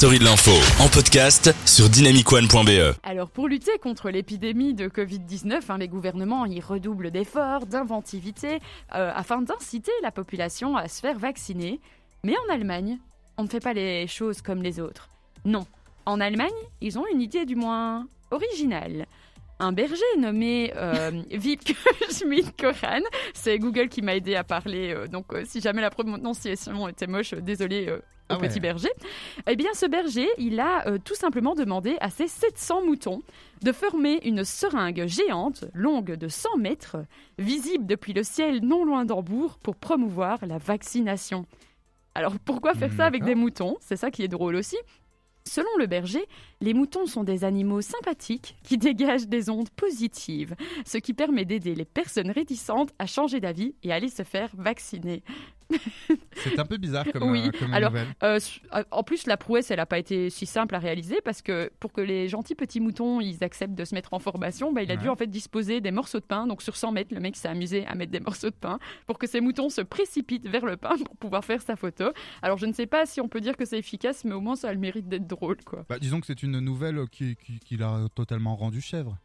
story de l'info en podcast sur dynamicone.be. Alors pour lutter contre l'épidémie de Covid-19, hein, les gouvernements y redoublent d'efforts, d'inventivité, euh, afin d'inciter la population à se faire vacciner. Mais en Allemagne, on ne fait pas les choses comme les autres. Non, en Allemagne, ils ont une idée du moins originale. Un berger nommé euh, Wiebke Schmidt-Koran, c'est Google qui m'a aidé à parler, euh, donc euh, si jamais la prononciation était moche, euh, désolé au Ah ouais. petit berger. Eh bien, ce berger, il a euh, tout simplement demandé à ses 700 moutons de former une seringue géante, longue de 100 mètres, visible depuis le ciel non loin d'Hambourg, pour promouvoir la vaccination. Alors, pourquoi faire Hmm, ça avec d'accord. des moutons? C'est ça qui est drôle aussi. Selon le berger, les moutons sont des animaux sympathiques qui dégagent des ondes positives, ce qui permet d'aider les personnes réticentes à changer d'avis et à aller se faire vacciner. C'est un peu bizarre comme, Oui, euh, comme alors, nouvelle. Euh, euh, en plus, la prouesse, elle n'a pas été si simple à réaliser parce que pour que les gentils petits moutons ils acceptent de se mettre en formation, bah, il a dû en fait disposer des morceaux de pain. Donc sur 100 mètres, le mec s'est amusé à mettre des morceaux de pain pour que ces moutons se précipitent vers le pain pour pouvoir faire sa photo. Alors je ne sais pas si on peut dire que c'est efficace, mais au moins ça a le mérite d'être drôle, quoi. Bah, disons que c'est une nouvelle qui, qui, qui l'a totalement rendu chèvre.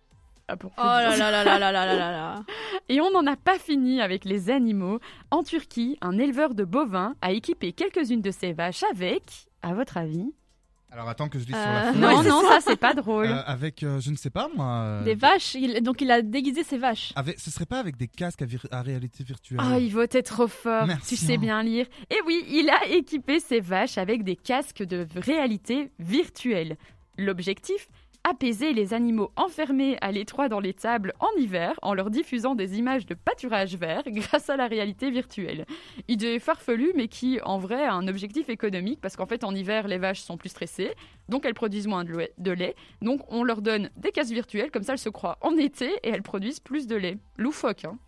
Ah, pour Oh là là là là là là là là là. Et on n'en a pas fini avec les animaux. En Turquie, un éleveur de bovins a équipé quelques-unes de ses vaches avec, à votre avis Alors attends que je lis Euh, sur la feuille. Non, non, ça c'est pas drôle. Euh, avec, euh, je ne sais pas moi. euh, Des vaches, il- donc il a déguisé ses vaches. avec, ce serait pas avec des casques à, vir- à réalité virtuelle Oh, il votait trop fort. Merci, tu sais hein. bien lire. Et oui, il a équipé ses vaches avec des casques de réalité virtuelle. L'objectif Apaiser les animaux enfermés à l'étroit dans les tables en hiver en leur diffusant des images de pâturage vert grâce à la réalité virtuelle. Idée farfelue, mais qui en vrai a un objectif économique parce qu'en fait en hiver les vaches sont plus stressées, donc elles produisent moins de lait-. Donc on leur donne des casques virtuels, comme ça elles se croient en été et elles produisent plus de lait. Loufoque, hein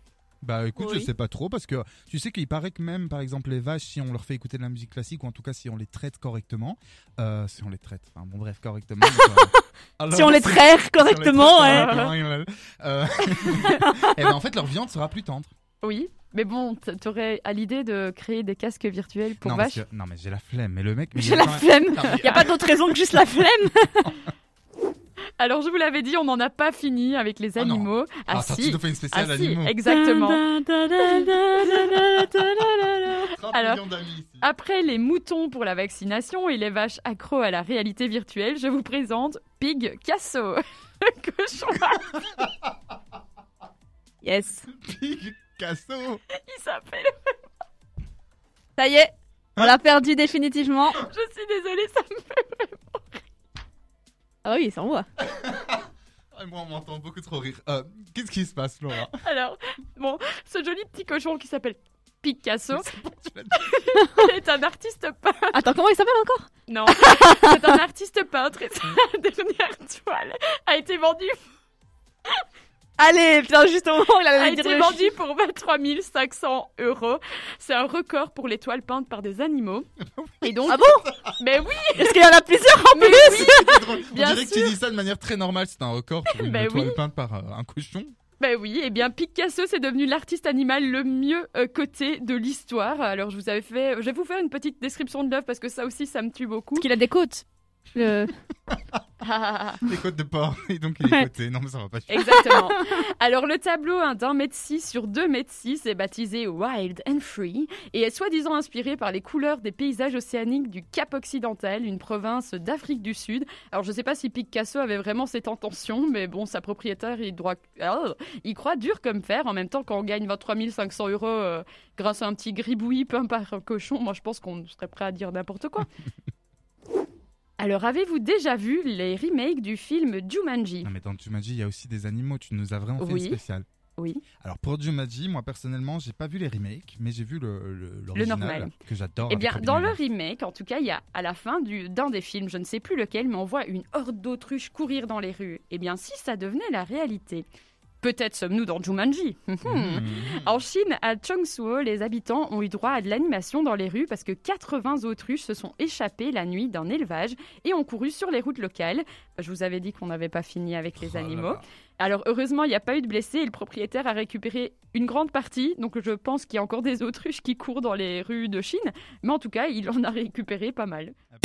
Bah écoute, je sais pas trop parce que tu sais qu'il paraît que même par exemple les vaches, si on leur fait écouter de la musique classique ou en tout cas si on les traite correctement, euh, si on les traite, enfin bon bref correctement. donc, euh, alors, Si on les traite correctement, ouais. euh, et ben en fait leur viande sera plus tendre. Oui, mais bon, t'aurais à l'idée de créer des casques virtuels pour non, vaches que- non mais j'ai la flemme, mais le mec. il J'ai la flemme. Mais- Y a pas d'autre raison que juste la flemme. Alors je vous l'avais dit, on n'en a pas fini avec les Ah non. animaux. Ah, attends, si, tu nous fais une ah spéciale si, animaux. exactement. 30 Alors. Après les moutons pour la vaccination et les vaches accros à la réalité virtuelle, je vous présente Pig Casso. Le cochon, Yes. Pig Casso. il s'appelle. Ça y est, on l'a perdu définitivement. Je suis désolée, ça. Ah oui, ça envoie. Ah, moi, on m'entend beaucoup trop rire. Euh, Qu'est-ce qui se passe, Laura? Alors, bon, ce joli petit cochon qui s'appelle Picasso est un artiste peintre. Attends, comment il s'appelle encore? Non, c'est un artiste peintre et sa dernière toile a été vendue Allez, putain, juste au moment où il a allait dire été le vendu pour 23 500 euros. C'est un record pour les toiles peintes par des animaux. Et donc, Ah bon? Mais oui, Est-ce qu'il y en a plusieurs en mais plus? oui. On Bien dirait que sûr. tu dis ça de manière très normale. C'est un record pour une Ben toile oui. peinte par euh, un cochon. Ben oui, et bien Picasso c'est devenu l'artiste animal le mieux euh, coté de l'histoire. Alors je vous avais fait, je vais vous faire une petite description de l'œuvre parce que ça aussi ça me tue beaucoup. Parce qu'il a des côtes. Le- Les côtes de porc. Et donc, il est Ouais. coté. Non, mais ça va pas. Exactement. Alors le tableau hein, d'un mètre six sur deux mètres six est baptisé Wild and Free et est soi-disant inspiré par les couleurs des paysages océaniques du Cap Occidental, une province d'Afrique du Sud. Alors je sais pas si Picasso avait vraiment cette intention, mais bon, sa propriétaire il, doit... Il croit dur comme fer. En même temps, quand on gagne 23 500 euros euh, grâce à un petit gribouillis peint par un cochon, moi je pense qu'on serait prêt à dire n'importe quoi. Alors, avez-vous déjà vu les remakes du film Jumanji? Non, mais dans Jumanji, il y a aussi des animaux. Tu nous as vraiment fait Oui. une spéciale. Oui. Alors, pour Jumanji, moi, personnellement, j'ai pas vu les remakes, mais j'ai vu le, le, l'original, normal. Que j'adore. Eh bien, dans le remake, en tout cas, il y a à la fin du, d'un des films, je ne sais plus lequel, mais on voit une horde d'autruches courir dans les rues. Eh bien, si ça devenait la réalité, peut-être sommes-nous dans Jumanji. Mmh. En Chine, à Chongsuo, les habitants ont eu droit à de l'animation dans les rues parce que 80 autruches se sont échappées la nuit d'un élevage et ont couru sur les routes locales. Je vous avais dit qu'on n'avait pas fini avec les Oh animaux. là. Alors heureusement, il n'y a pas eu de blessés et le propriétaire a récupéré une grande partie. Donc je pense qu'il y a encore des autruches qui courent dans les rues de Chine. Mais en tout cas, il en a récupéré pas mal. Écoute